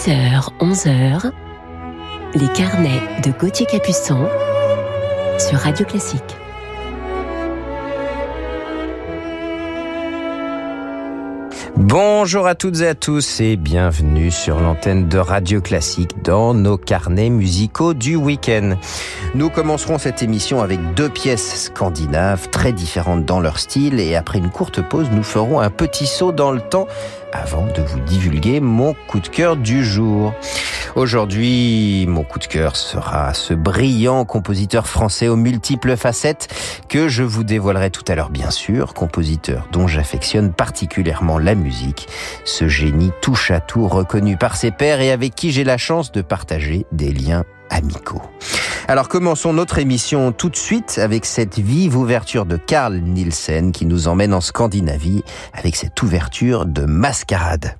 10h, 11h, les carnets de Gauthier Capuçon sur Radio Classique. Bonjour à toutes et à tous et bienvenue sur l'antenne de Radio Classique dans nos carnets musicaux du week-end. Nous commencerons cette émission avec deux pièces scandinaves très différentes dans leur style et après une courte pause nous ferons un petit saut dans le temps avant de vous divulguer mon coup de cœur du jour. Aujourd'hui, mon coup de cœur sera ce brillant compositeur français aux multiples facettes que je vous dévoilerai tout à l'heure bien sûr, compositeur dont j'affectionne particulièrement la musique, ce génie touche à tout reconnu par ses pairs et avec qui j'ai la chance de partager des liens amicaux. Alors commençons notre émission tout de suite avec cette vive ouverture de Carl Nielsen qui nous emmène en Scandinavie avec cette ouverture de Mascarade.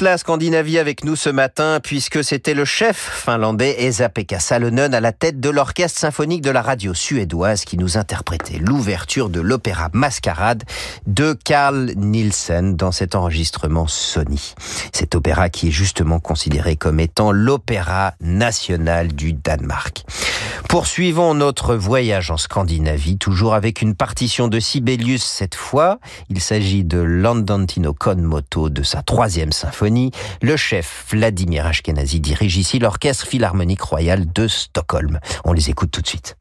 La Scandinavie avec nous ce matin puisque c'était le chef finlandais Esa-Pekka Salonen à la tête de l'orchestre symphonique de la radio suédoise qui nous interprétait l'ouverture de l'opéra Mascarade de Carl Nielsen dans cet enregistrement Sony. Cet opéra qui est justement considéré comme étant l'opéra national du Danemark. Poursuivons notre voyage en Scandinavie, toujours avec une partition de Sibelius cette fois. Il s'agit de l'Andantino con moto de sa troisième symphonie. Le chef Vladimir Ashkenazi dirige ici l'Orchestre Philharmonique Royal de Stockholm. On les écoute tout de suite.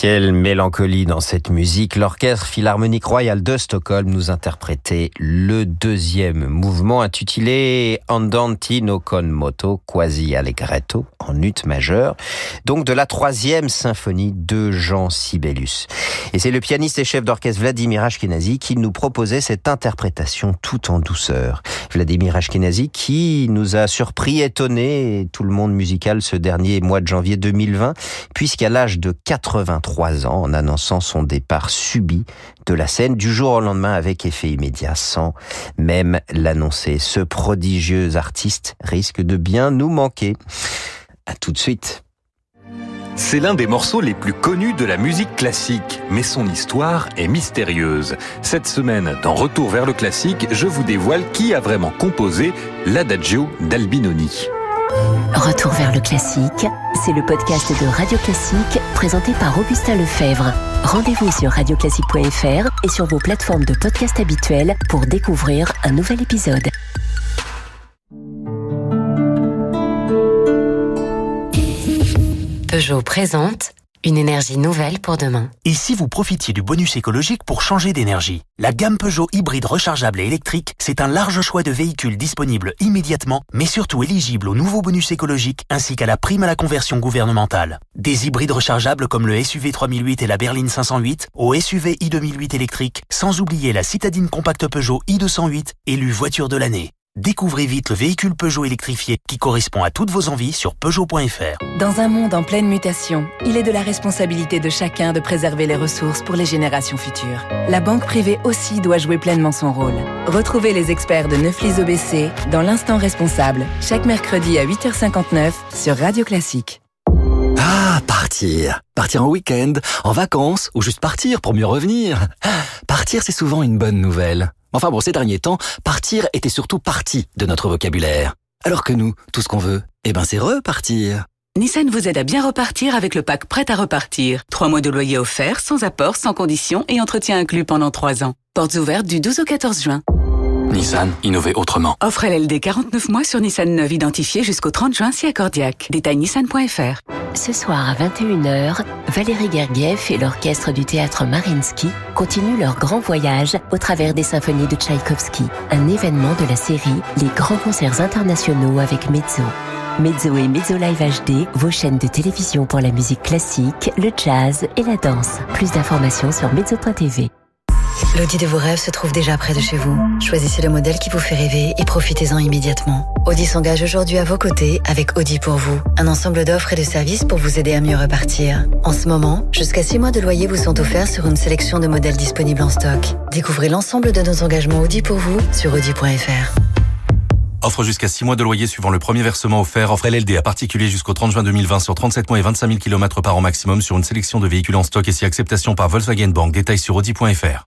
Quelle mélancolie dans cette musique. L'Orchestre Philharmonique Royal de Stockholm nous interprétait le deuxième mouvement intitulé Andantino con moto quasi allegretto en ut majeur, donc de la troisième symphonie de Jean Sibelius. Et c'est le pianiste et chef d'orchestre Vladimir Ashkenazi qui nous proposait cette interprétation tout en douceur. Vladimir Ashkenazi qui nous a surpris, étonné, tout le monde musical ce dernier mois de janvier 2020, puisqu'à l'âge de 83 ans en annonçant son départ subi de la scène du jour au lendemain avec effet immédiat sans même l'annoncer. Ce prodigieux artiste risque de bien nous manquer. À tout de suite. C'est l'un des morceaux les plus connus de la musique classique, mais son histoire est mystérieuse. Cette semaine, dans Retour vers le classique, je vous dévoile qui a vraiment composé l'Adagio d'Albinoni. Retour vers le classique, c'est le podcast de Radio Classique présenté par Augustin Lefebvre. Rendez-vous sur radioclassique.fr et sur vos plateformes de podcast habituelles pour découvrir un nouvel épisode. Peugeot présente une énergie nouvelle pour demain. Et si vous profitiez du bonus écologique pour changer d'énergie? La gamme Peugeot hybride rechargeable et électrique, c'est un large choix de véhicules disponibles immédiatement, mais surtout éligibles au nouveau bonus écologique ainsi qu'à la prime à la conversion gouvernementale. Des hybrides rechargeables comme le SUV 3008 et la berline 508, au SUV i2008 électrique, sans oublier la citadine compacte Peugeot i208, élue voiture de l'année. Découvrez vite le véhicule Peugeot électrifié qui correspond à toutes vos envies sur Peugeot.fr. Dans un monde en pleine mutation, il est de la responsabilité de chacun de préserver les ressources pour les générations futures. La banque privée aussi doit jouer pleinement son rôle. Retrouvez les experts de Neuflis OBC dans l'instant responsable, chaque mercredi à 8h59 sur Radio Classique. Ah, partir. Partir en week-end, en vacances, ou juste partir pour mieux revenir. Partir, c'est souvent une bonne nouvelle. Enfin bon, ces derniers temps, partir était surtout partie de notre vocabulaire. Alors que nous, tout ce qu'on veut, eh ben c'est repartir. Nissan vous aide à bien repartir avec le pack prêt à repartir. Trois mois de loyer offert, sans apport, sans condition et entretien inclus pendant trois ans. Portes ouvertes du 12 au 14 juin. Nissan, innover autrement. Offre LLD 49 mois sur Nissan 9 identifié jusqu'au 30 juin si accordiaque. Détail nissan.fr. Ce soir à 21h, Valérie Gergiev et l'orchestre du théâtre Marinsky continuent leur grand voyage au travers des symphonies de Tchaïkovski, un événement de la série Les grands concerts internationaux avec Mezzo. Mezzo et Mezzo Live HD, vos chaînes de télévision pour la musique classique, le jazz et la danse. Plus d'informations sur mezzo.tv. L'Audi de vos rêves se trouve déjà près de chez vous. Choisissez le modèle qui vous fait rêver et profitez-en immédiatement. Audi s'engage aujourd'hui à vos côtés avec Audi pour vous. Un ensemble d'offres et de services pour vous aider à mieux repartir. En ce moment, jusqu'à 6 mois de loyer vous sont offerts sur une sélection de modèles disponibles en stock. Découvrez l'ensemble de nos engagements Audi pour vous sur audi.fr. Offre jusqu'à 6 mois de loyer suivant le premier versement offert. Offre LLD à particulier jusqu'au 30 juin 2020 sur 37 mois et 25 000 km par an maximum sur une sélection de véhicules en stock et si acceptation par Volkswagen Bank. Détails sur audi.fr.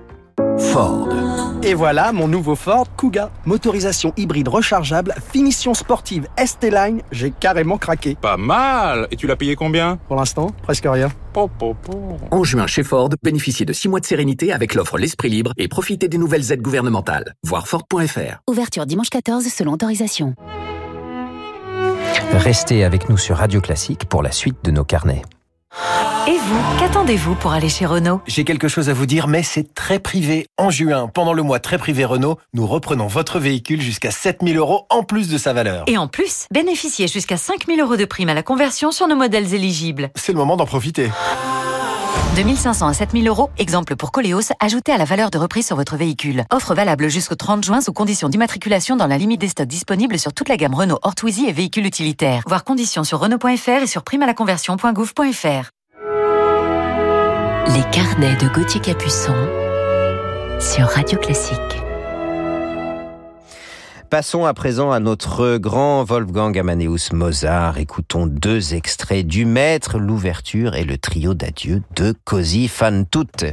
Ford. Et voilà mon nouveau Ford Kuga. Motorisation hybride rechargeable, finition sportive ST-Line, j'ai carrément craqué. Pas mal Et tu l'as payé combien? Pour l'instant, presque rien. En juin chez Ford, bénéficiez de 6 mois de sérénité avec l'offre L'Esprit Libre et profitez des nouvelles aides gouvernementales. Voir Ford.fr. Ouverture dimanche 14 selon autorisation. Restez avec nous sur Radio Classique pour la suite de nos carnets. Et vous, qu'attendez-vous pour aller chez Renault J'ai quelque chose à vous dire, mais c'est très privé. En juin, pendant le mois très privé Renault, nous reprenons votre véhicule jusqu'à 7000 euros en plus de sa valeur. Et en plus, bénéficiez jusqu'à 5000 euros de prime à la conversion sur nos modèles éligibles. C'est le moment d'en profiter. 2500 à 7000 euros, exemple pour Coléos, ajouté à la valeur de reprise sur votre véhicule. Offre valable jusqu'au 30 juin sous conditions d'immatriculation dans la limite des stocks disponibles sur toute la gamme Renault Ortwizy et véhicules utilitaires. Voir conditions sur Renault.fr et sur primealaconversion.gouv.fr. Les carnets de Gauthier Capuçon sur Radio Classique. Passons à présent à notre grand Wolfgang Amadeus Mozart. Écoutons deux extraits du Maître, l'ouverture et le trio d'adieu de Così fan tutte.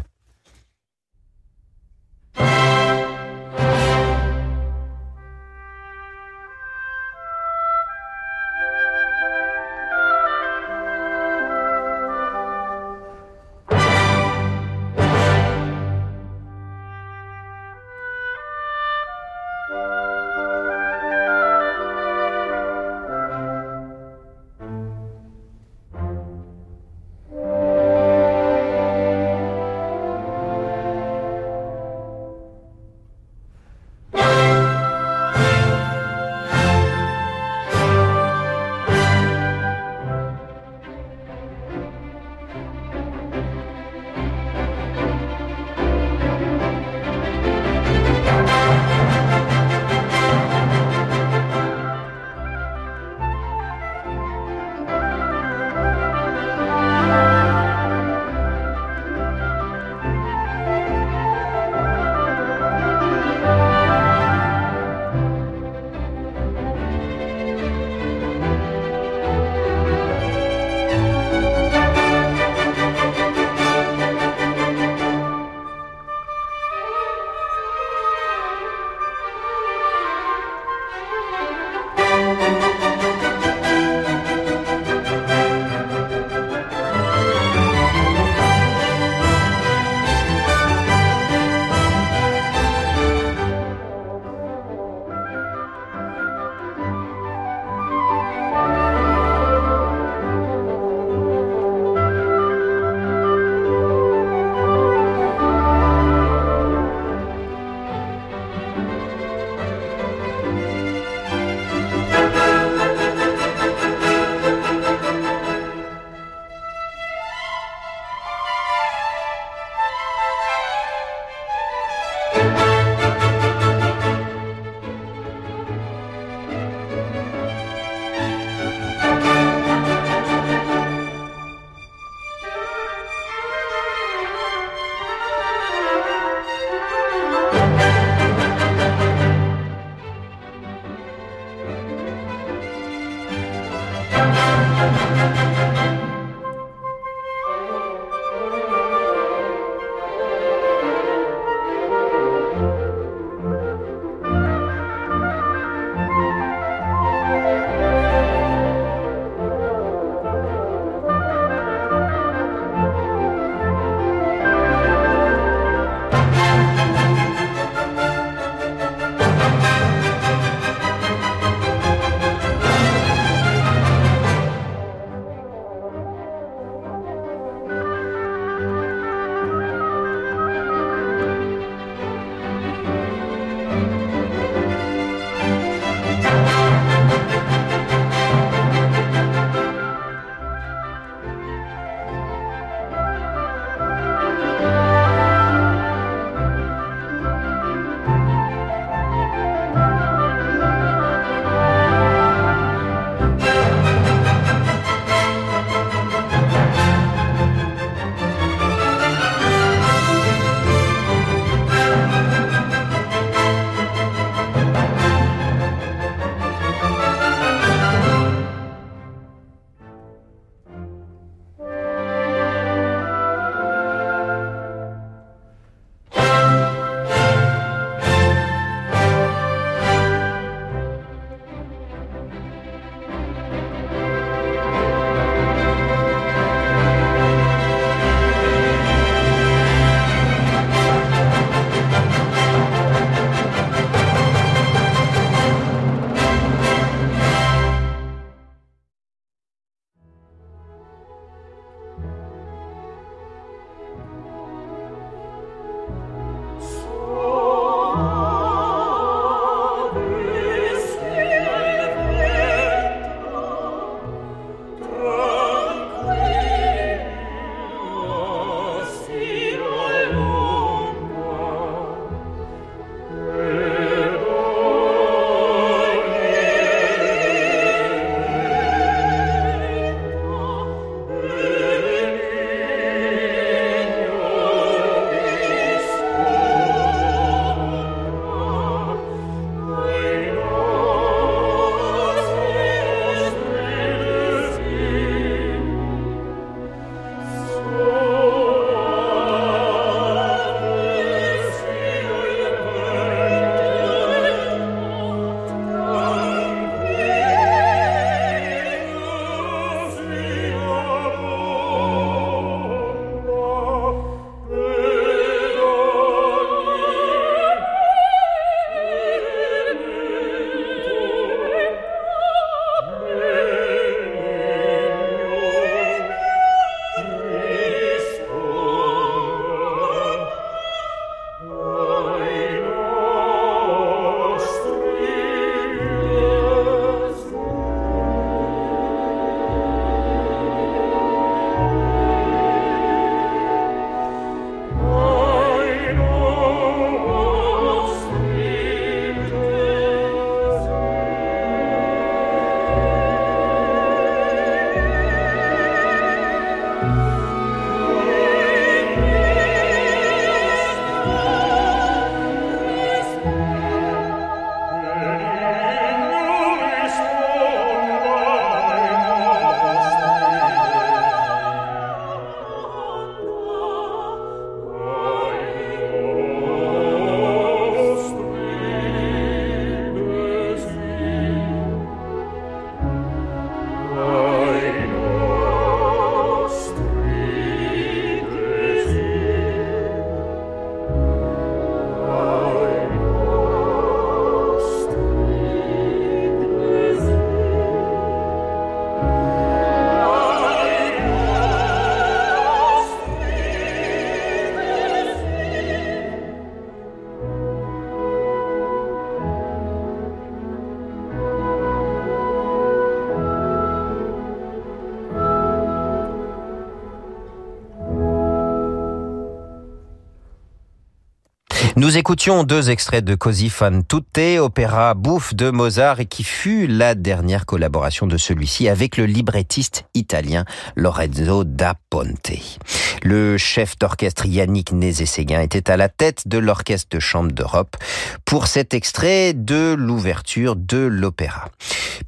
Nous écoutions deux extraits de Così fan tutte, opéra bouffe de Mozart et qui fut la dernière collaboration de celui-ci avec le librettiste italien Lorenzo da Ponte. Le chef d'orchestre Yannick Nézé-Séguin était à la tête de l'orchestre de chambre d'Europe pour cet extrait de l'ouverture de l'opéra.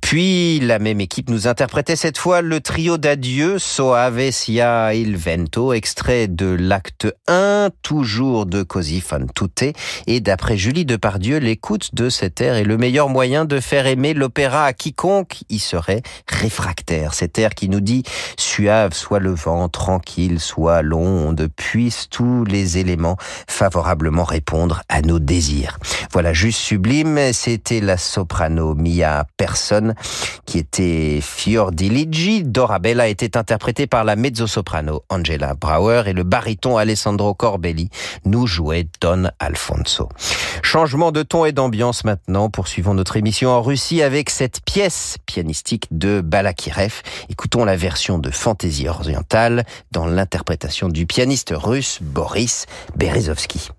Puis la même équipe nous interprétait cette fois le trio d'adieu Soave sia il vento, extrait de l'acte 1, toujours de Così fan tutte, et d'après Julie Depardieu, l'écoute de cet air est le meilleur moyen de faire aimer l'opéra à quiconque y serait réfractaire. Cet air qui nous dit suave soit le vent, tranquille soit l'onde, puissent tous les éléments favorablement répondre à nos désirs. Voilà, juste sublime, c'était la soprano Mia Person qui était Fiordiligi. Dorabella était interprétée par la mezzo-soprano Angela Brauer et le baryton Alessandro Corbelli nous jouait Don Alfonso. Changement de ton et d'ambiance maintenant. Poursuivons notre émission en Russie avec cette pièce pianistique de Balakirev. Écoutons la version de Fantaisie orientale dans l'interprétation du pianiste russe Boris Berezovsky.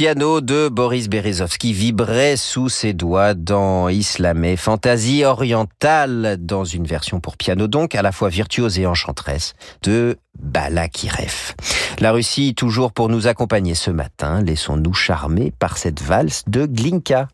Piano de Boris Berezovsky vibrait sous ses doigts dans Islamé, fantaisie orientale, dans une version pour piano donc, à la fois virtuose et enchanteresse, de Balakirev. La Russie, toujours pour nous accompagner ce matin, laissons-nous charmer par cette valse de Glinka.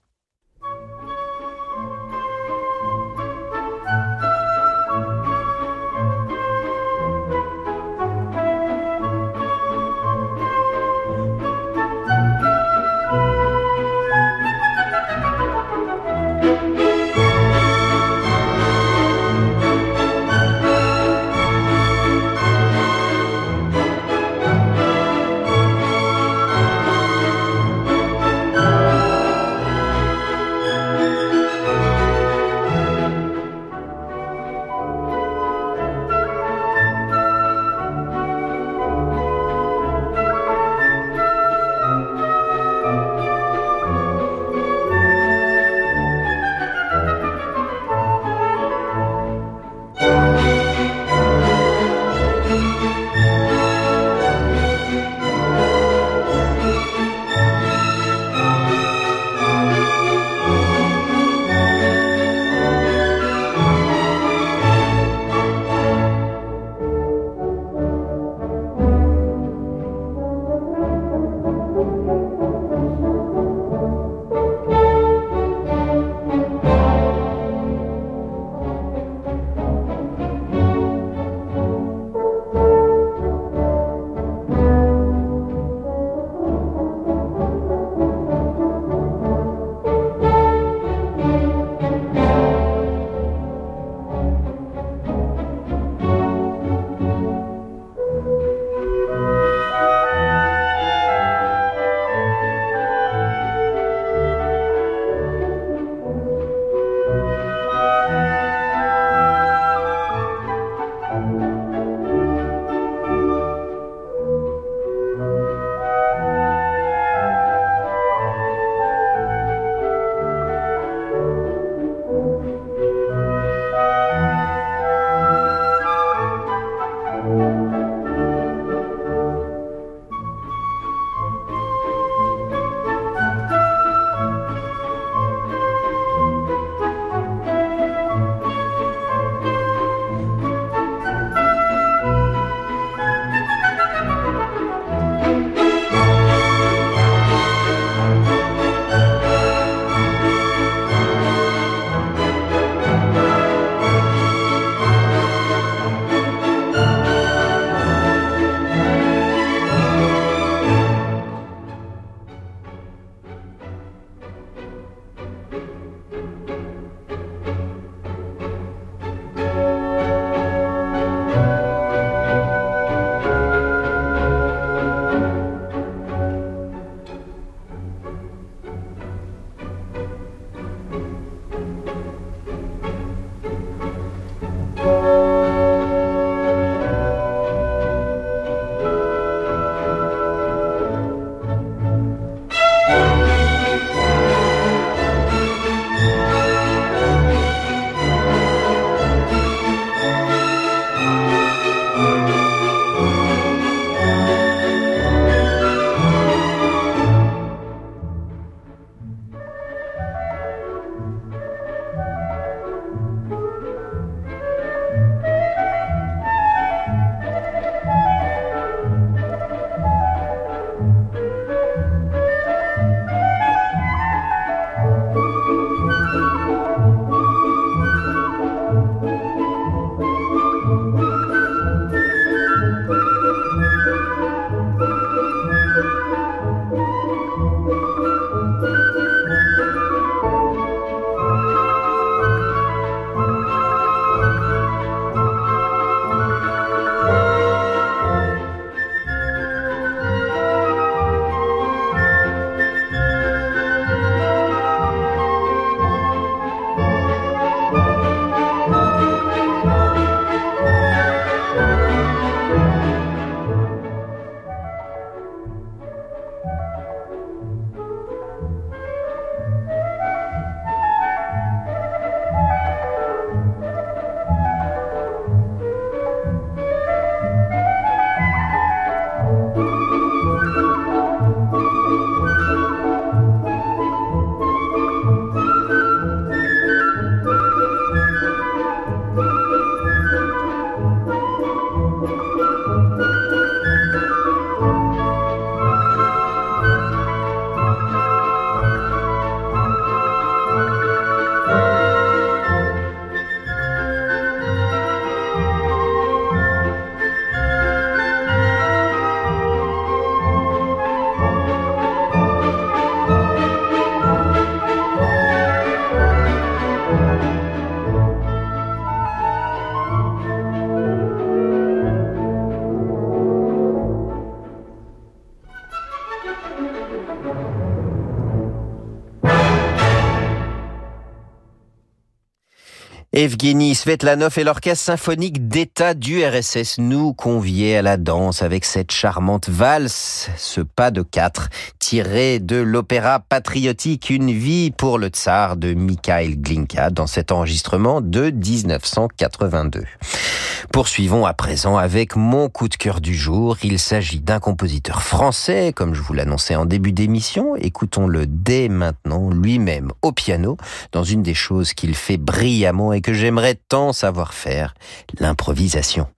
Evgeny Svetlanov et l'orchestre symphonique d'État du RSS nous conviaient à la danse avec cette charmante valse, ce pas de quatre, tiré de l'opéra patriotique Une vie pour le tsar de Mikhail Glinka dans cet enregistrement de 1982. Poursuivons à présent avec mon coup de cœur du jour. Il s'agit d'un compositeur français, comme je vous l'annonçais en début d'émission. Écoutons-le dès maintenant, lui-même au piano, dans une des choses qu'il fait brillamment et que j'aimerais tant savoir faire, l'improvisation.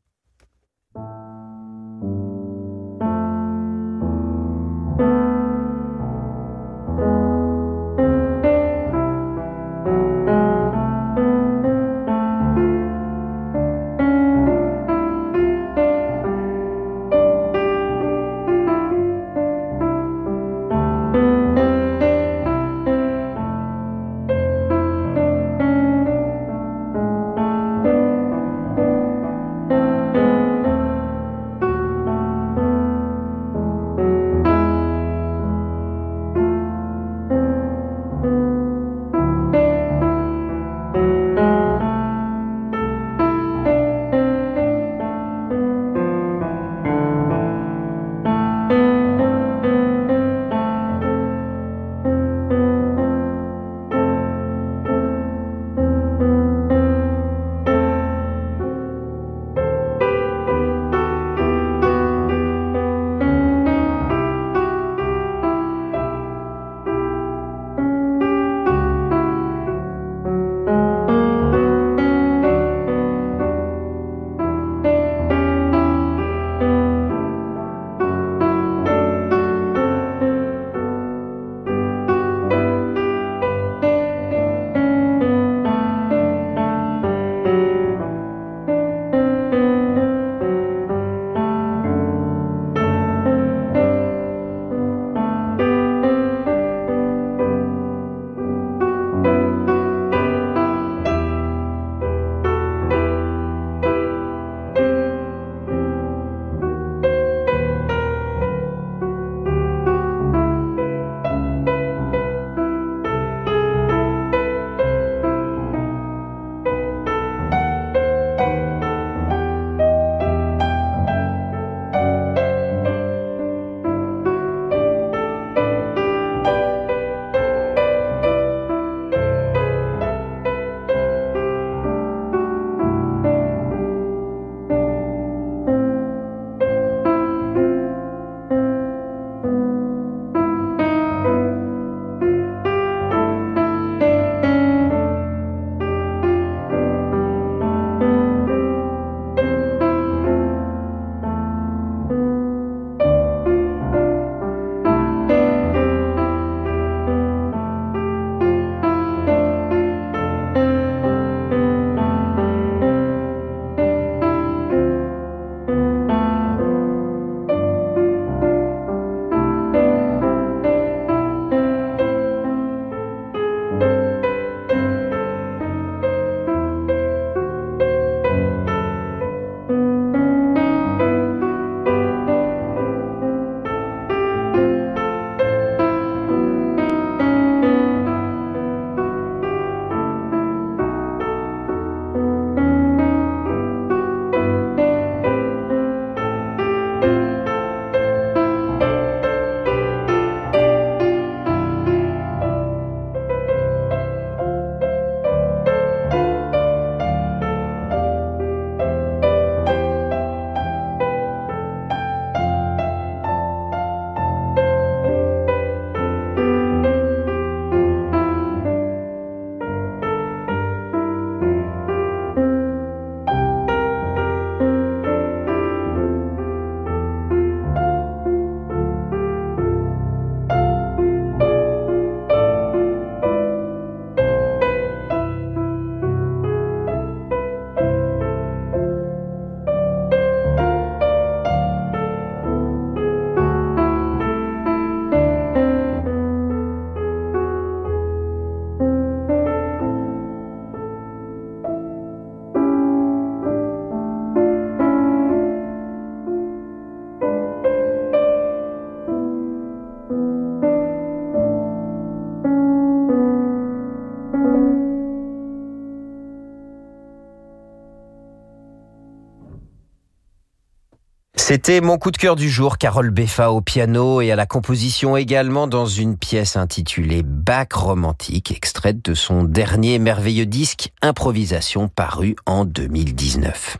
C'était mon coup de cœur du jour, Carole Beffa au piano et à la composition également dans une pièce intitulée Bac romantique, extraite de son dernier merveilleux disque Improvisation paru en 2019.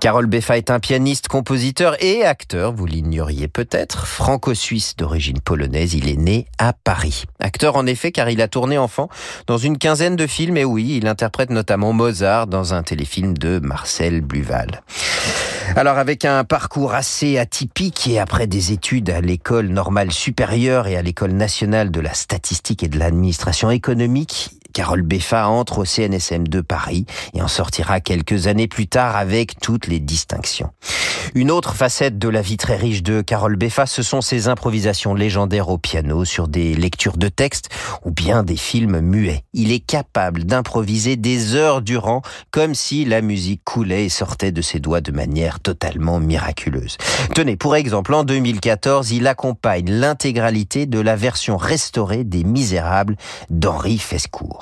Carole Beffa est un pianiste, compositeur et acteur, vous l'ignoriez peut-être, franco-suisse d'origine polonaise, il est né à Paris. Acteur en effet car il a tourné enfant dans une quinzaine de films et oui, il interprète notamment Mozart dans un téléfilm de Marcel Bluval. Alors avec un parcours atypique et après des études à l'école normale supérieure et à l'école nationale de la statistique et de l'administration économique, Carole Beffa entre au CNSM de Paris et en sortira quelques années plus tard avec toutes les distinctions. Une autre facette de la vie très riche de Carole Beffa, ce sont ses improvisations légendaires au piano sur des lectures de textes ou bien des films muets. Il est capable d'improviser des heures durant comme si la musique coulait et sortait de ses doigts de manière totalement miraculeuse. Tenez, pour exemple, en 2014, il accompagne l'intégralité de la version restaurée des Misérables d'Henri Fescourt.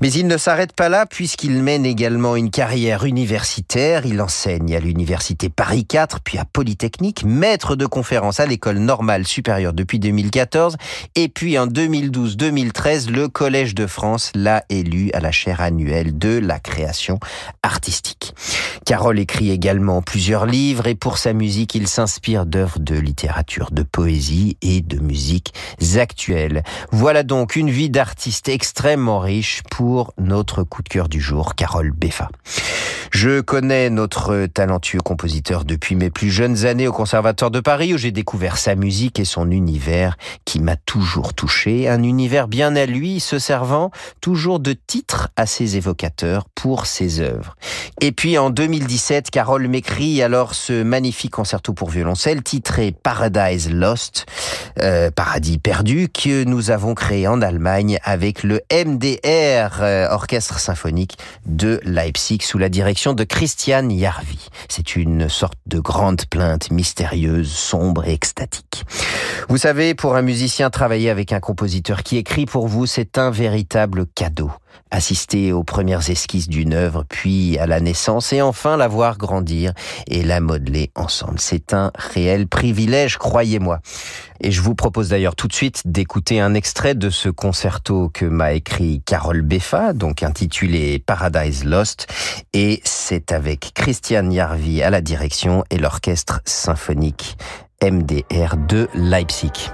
Mais il ne s'arrête pas là puisqu'il mène également une carrière universitaire. Il enseigne à l'université Paris 4, puis à Polytechnique, maître de conférence à l'école normale supérieure depuis 2014. Et puis en 2012-2013, le Collège de France l'a élu à la chaire annuelle de la création artistique. Carole écrit également plusieurs livres et pour sa musique, il s'inspire d'œuvres de littérature, de poésie et de musiques actuelles. Voilà donc une vie d'artiste extrêmement riche pour notre coup de cœur du jour, Carole Beffa. Je connais notre talentueux compositeur depuis mes plus jeunes années au Conservatoire de Paris où j'ai découvert sa musique et son univers qui m'a toujours touché. Un univers bien à lui, se servant toujours de titres assez évocateurs pour ses œuvres. Et puis en 2017, Carole m'écrit alors ce magnifique concerto pour violoncelle titré Paradise Lost, euh, Paradis perdu, que nous avons créé en Allemagne avec le MDR, euh, Orchestre symphonique de Leipzig, sous la direction de Christian Jarvi. C'est une sorte de grande plainte mystérieuse, sombre et extatique. Vous savez, pour un musicien, travailler avec un compositeur qui écrit pour vous, c'est un véritable cadeau. Assister aux premières esquisses d'une œuvre, puis à la naissance, et enfin la voir grandir et la modeler ensemble. C'est un réel privilège, croyez-moi. Et je vous propose d'ailleurs tout de suite d'écouter un extrait de ce concerto que m'a écrit Carole Beffa, donc intitulé Paradise Lost, et c'est avec Christian Jarvi à la direction et l'orchestre symphonique MDR de Leipzig.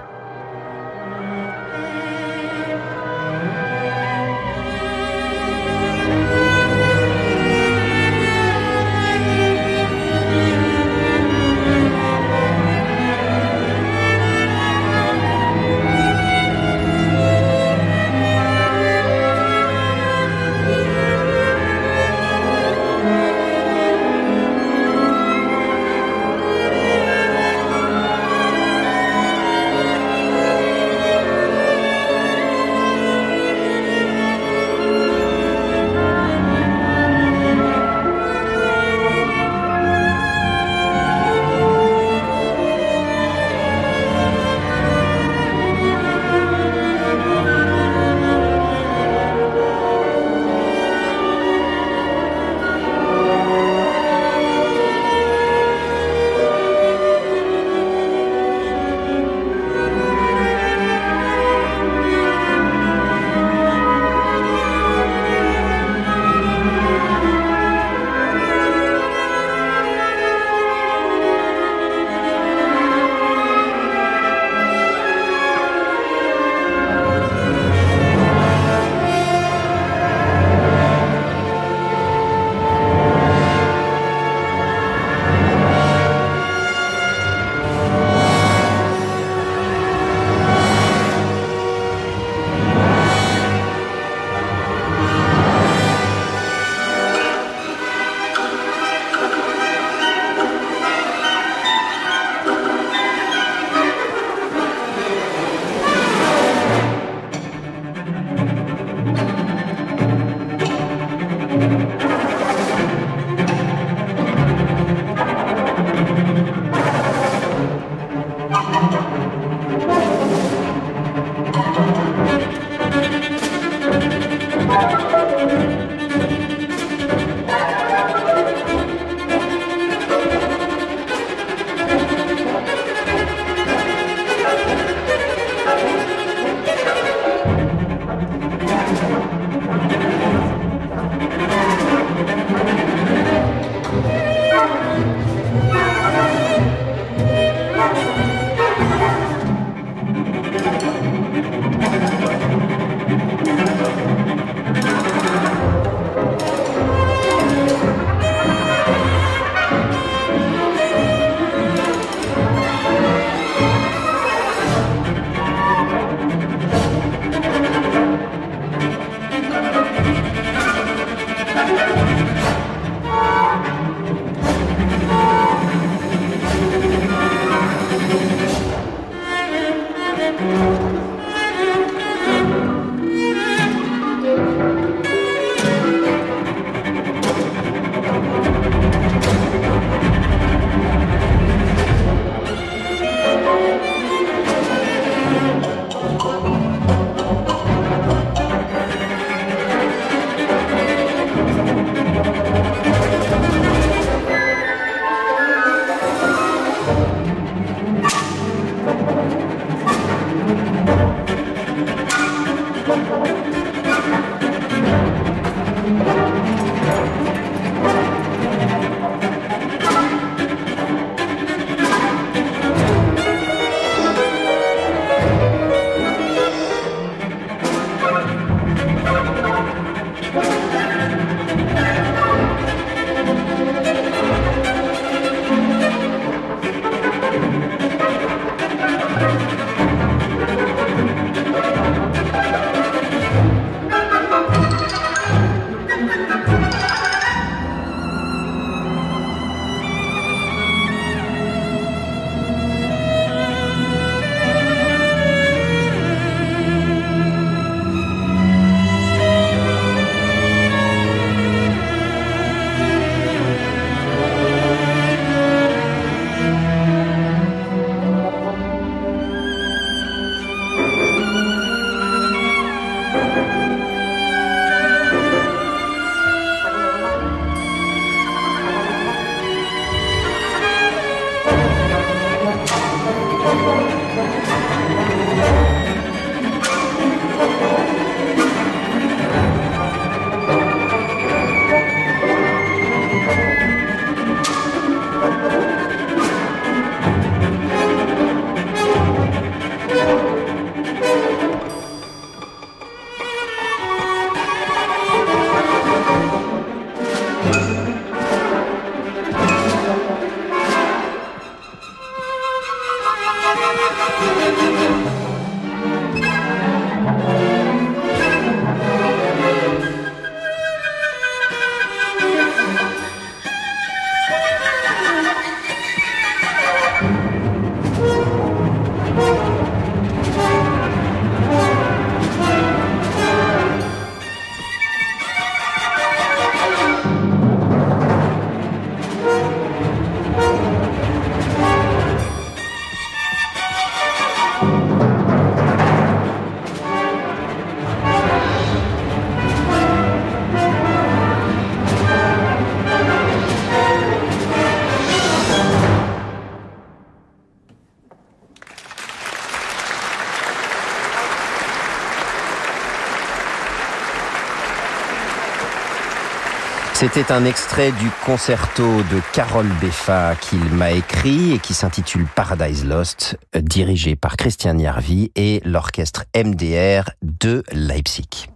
C'était un extrait du concerto de Carole Beffa qu'il m'a écrit et qui s'intitule Paradise Lost, dirigé par Christian Yarvi et l'orchestre MDR de Leipzig.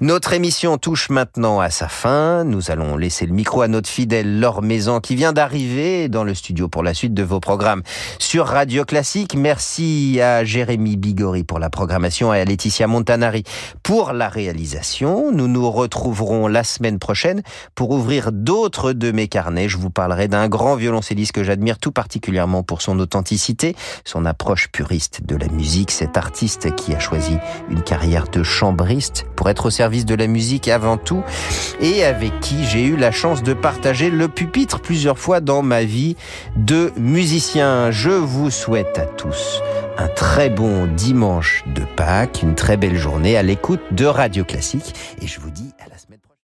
Notre émission touche maintenant à sa fin. Nous allons laisser le micro à notre fidèle Laure Maison qui vient d'arriver dans le studio pour la suite de vos programmes sur Radio Classique. Merci à Jérémy Bigori pour la programmation et à Laetitia Montanari pour la réalisation. Nous nous retrouverons la semaine prochaine pour ouvrir d'autres de mes carnets. Je vous parlerai d'un grand violoncelliste que j'admire tout particulièrement pour son authenticité, son approche puriste de la musique, cet artiste qui a choisi une carrière de chambriste pour être au service de la musique avant tout et avec qui j'ai eu la chance de partager le pupitre plusieurs fois dans ma vie de musicien. Je vous souhaite à tous un très bon dimanche de Pâques, une très belle journée à l'écoute de Radio Classique et je vous dis à la